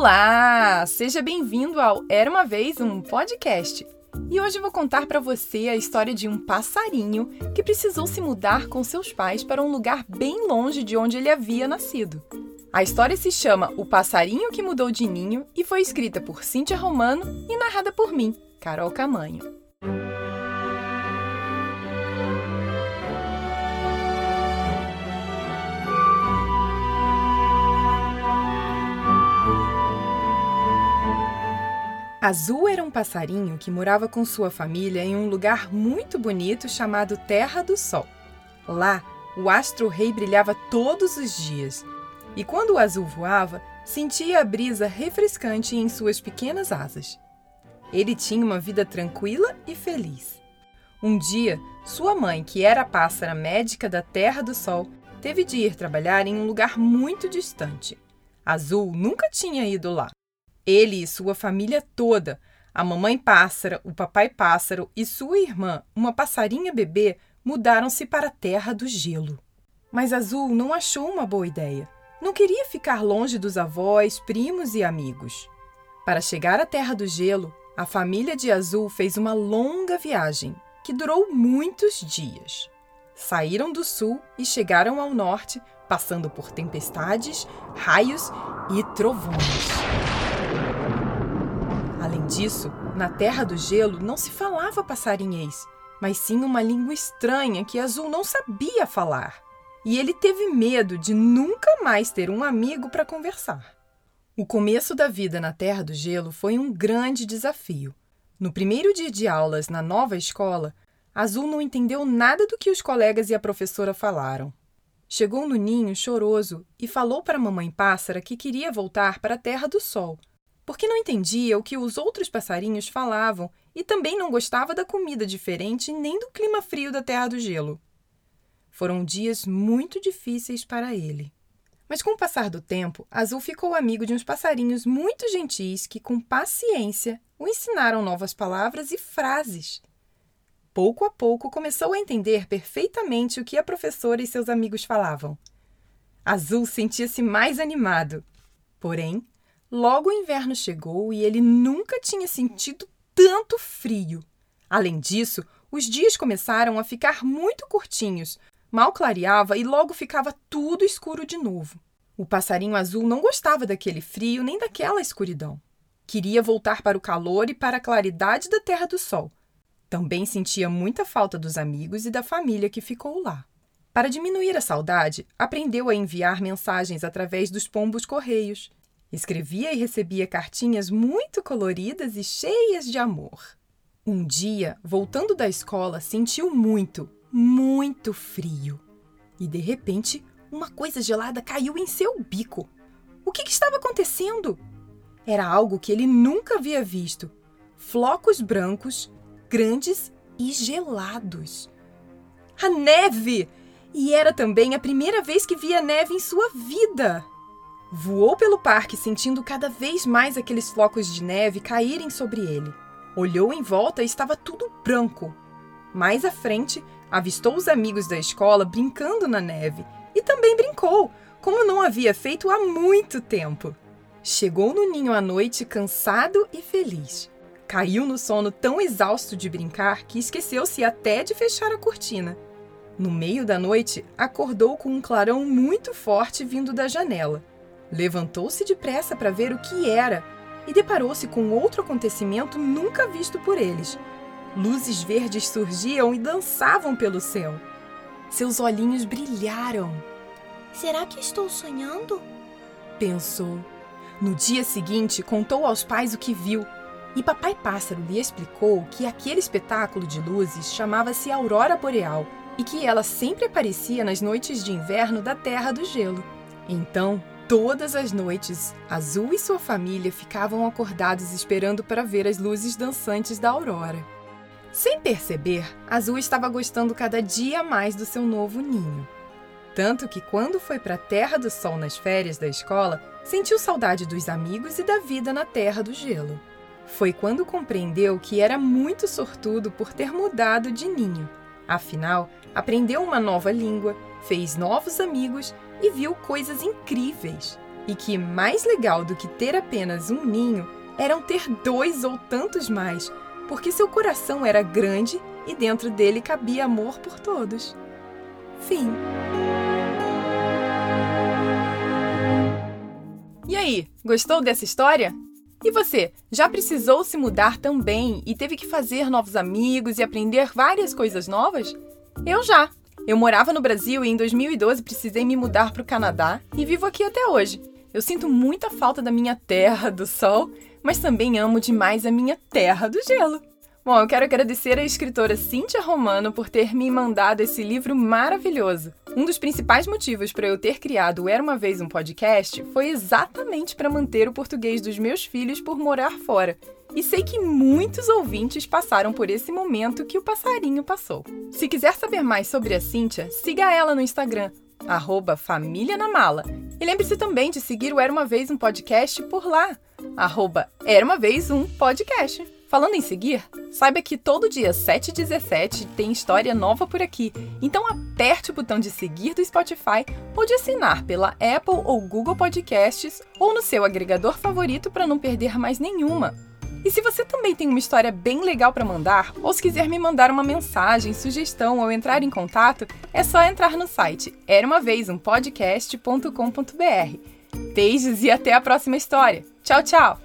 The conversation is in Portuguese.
Olá! Seja bem-vindo ao Era uma Vez um Podcast. E hoje vou contar para você a história de um passarinho que precisou se mudar com seus pais para um lugar bem longe de onde ele havia nascido. A história se chama O Passarinho que Mudou de Ninho e foi escrita por Cíntia Romano e narrada por mim, Carol Camanho. Azul era um passarinho que morava com sua família em um lugar muito bonito chamado Terra do Sol. Lá, o astro-rei brilhava todos os dias, e quando o azul voava, sentia a brisa refrescante em suas pequenas asas. Ele tinha uma vida tranquila e feliz. Um dia, sua mãe, que era pássara médica da Terra do Sol, teve de ir trabalhar em um lugar muito distante. Azul nunca tinha ido lá. Ele e sua família toda, a mamãe pássara, o papai pássaro e sua irmã, uma passarinha bebê, mudaram-se para a terra do gelo. Mas Azul não achou uma boa ideia. Não queria ficar longe dos avós, primos e amigos. Para chegar à terra do gelo, a família de Azul fez uma longa viagem, que durou muitos dias. Saíram do sul e chegaram ao norte, passando por tempestades, raios e trovões. Disso, na Terra do Gelo não se falava passarinhês, mas sim uma língua estranha que Azul não sabia falar. E ele teve medo de nunca mais ter um amigo para conversar. O começo da vida na Terra do Gelo foi um grande desafio. No primeiro dia de aulas na nova escola, Azul não entendeu nada do que os colegas e a professora falaram. Chegou no ninho choroso e falou para a mamãe pássara que queria voltar para a Terra do Sol porque não entendia o que os outros passarinhos falavam e também não gostava da comida diferente nem do clima frio da Terra do Gelo. Foram dias muito difíceis para ele. Mas com o passar do tempo, Azul ficou amigo de uns passarinhos muito gentis que, com paciência, o ensinaram novas palavras e frases. Pouco a pouco começou a entender perfeitamente o que a professora e seus amigos falavam. Azul sentia-se mais animado. Porém, Logo o inverno chegou e ele nunca tinha sentido tanto frio. Além disso, os dias começaram a ficar muito curtinhos, mal clareava e logo ficava tudo escuro de novo. O passarinho azul não gostava daquele frio nem daquela escuridão. Queria voltar para o calor e para a claridade da Terra do Sol. Também sentia muita falta dos amigos e da família que ficou lá. Para diminuir a saudade, aprendeu a enviar mensagens através dos pombos correios. Escrevia e recebia cartinhas muito coloridas e cheias de amor. Um dia, voltando da escola, sentiu muito, muito frio. E de repente, uma coisa gelada caiu em seu bico. O que, que estava acontecendo? Era algo que ele nunca havia visto: flocos brancos, grandes e gelados. A neve! E era também a primeira vez que via neve em sua vida. Voou pelo parque sentindo cada vez mais aqueles flocos de neve caírem sobre ele. Olhou em volta e estava tudo branco. Mais à frente, avistou os amigos da escola brincando na neve e também brincou, como não havia feito há muito tempo. Chegou no ninho à noite cansado e feliz. Caiu no sono tão exausto de brincar que esqueceu-se até de fechar a cortina. No meio da noite, acordou com um clarão muito forte vindo da janela. Levantou-se depressa para ver o que era e deparou-se com outro acontecimento nunca visto por eles. Luzes verdes surgiam e dançavam pelo céu. Seus olhinhos brilharam. Será que estou sonhando? Pensou. No dia seguinte, contou aos pais o que viu. E Papai Pássaro lhe explicou que aquele espetáculo de luzes chamava-se Aurora Boreal e que ela sempre aparecia nas noites de inverno da Terra do Gelo. Então, Todas as noites, Azul e sua família ficavam acordados esperando para ver as luzes dançantes da aurora. Sem perceber, Azul estava gostando cada dia mais do seu novo ninho. Tanto que, quando foi para a Terra do Sol nas férias da escola, sentiu saudade dos amigos e da vida na Terra do Gelo. Foi quando compreendeu que era muito sortudo por ter mudado de ninho. Afinal, aprendeu uma nova língua, fez novos amigos e viu coisas incríveis. E que mais legal do que ter apenas um ninho eram ter dois ou tantos mais, porque seu coração era grande e dentro dele cabia amor por todos. Fim. E aí, gostou dessa história? E você, já precisou se mudar também e teve que fazer novos amigos e aprender várias coisas novas? Eu já! Eu morava no Brasil e em 2012 precisei me mudar para o Canadá e vivo aqui até hoje. Eu sinto muita falta da minha terra do sol, mas também amo demais a minha terra do gelo. Bom, eu quero agradecer à escritora Cíntia Romano por ter me mandado esse livro maravilhoso. Um dos principais motivos para eu ter criado Era uma Vez um Podcast foi exatamente para manter o português dos meus filhos por morar fora. E sei que muitos ouvintes passaram por esse momento que o passarinho passou. Se quiser saber mais sobre a Cíntia, siga ela no Instagram, arroba Família na Mala. E lembre-se também de seguir o Era Uma Vez um Podcast por lá, arroba Era Uma Vez um Podcast. Falando em seguir, saiba que todo dia 7 e 17 tem história nova por aqui. Então aperte o botão de seguir do Spotify ou de assinar pela Apple ou Google Podcasts ou no seu agregador favorito para não perder mais nenhuma. E se você também tem uma história bem legal para mandar, ou se quiser me mandar uma mensagem, sugestão ou entrar em contato, é só entrar no site era uma vez um. Beijos e até a próxima história. Tchau, tchau!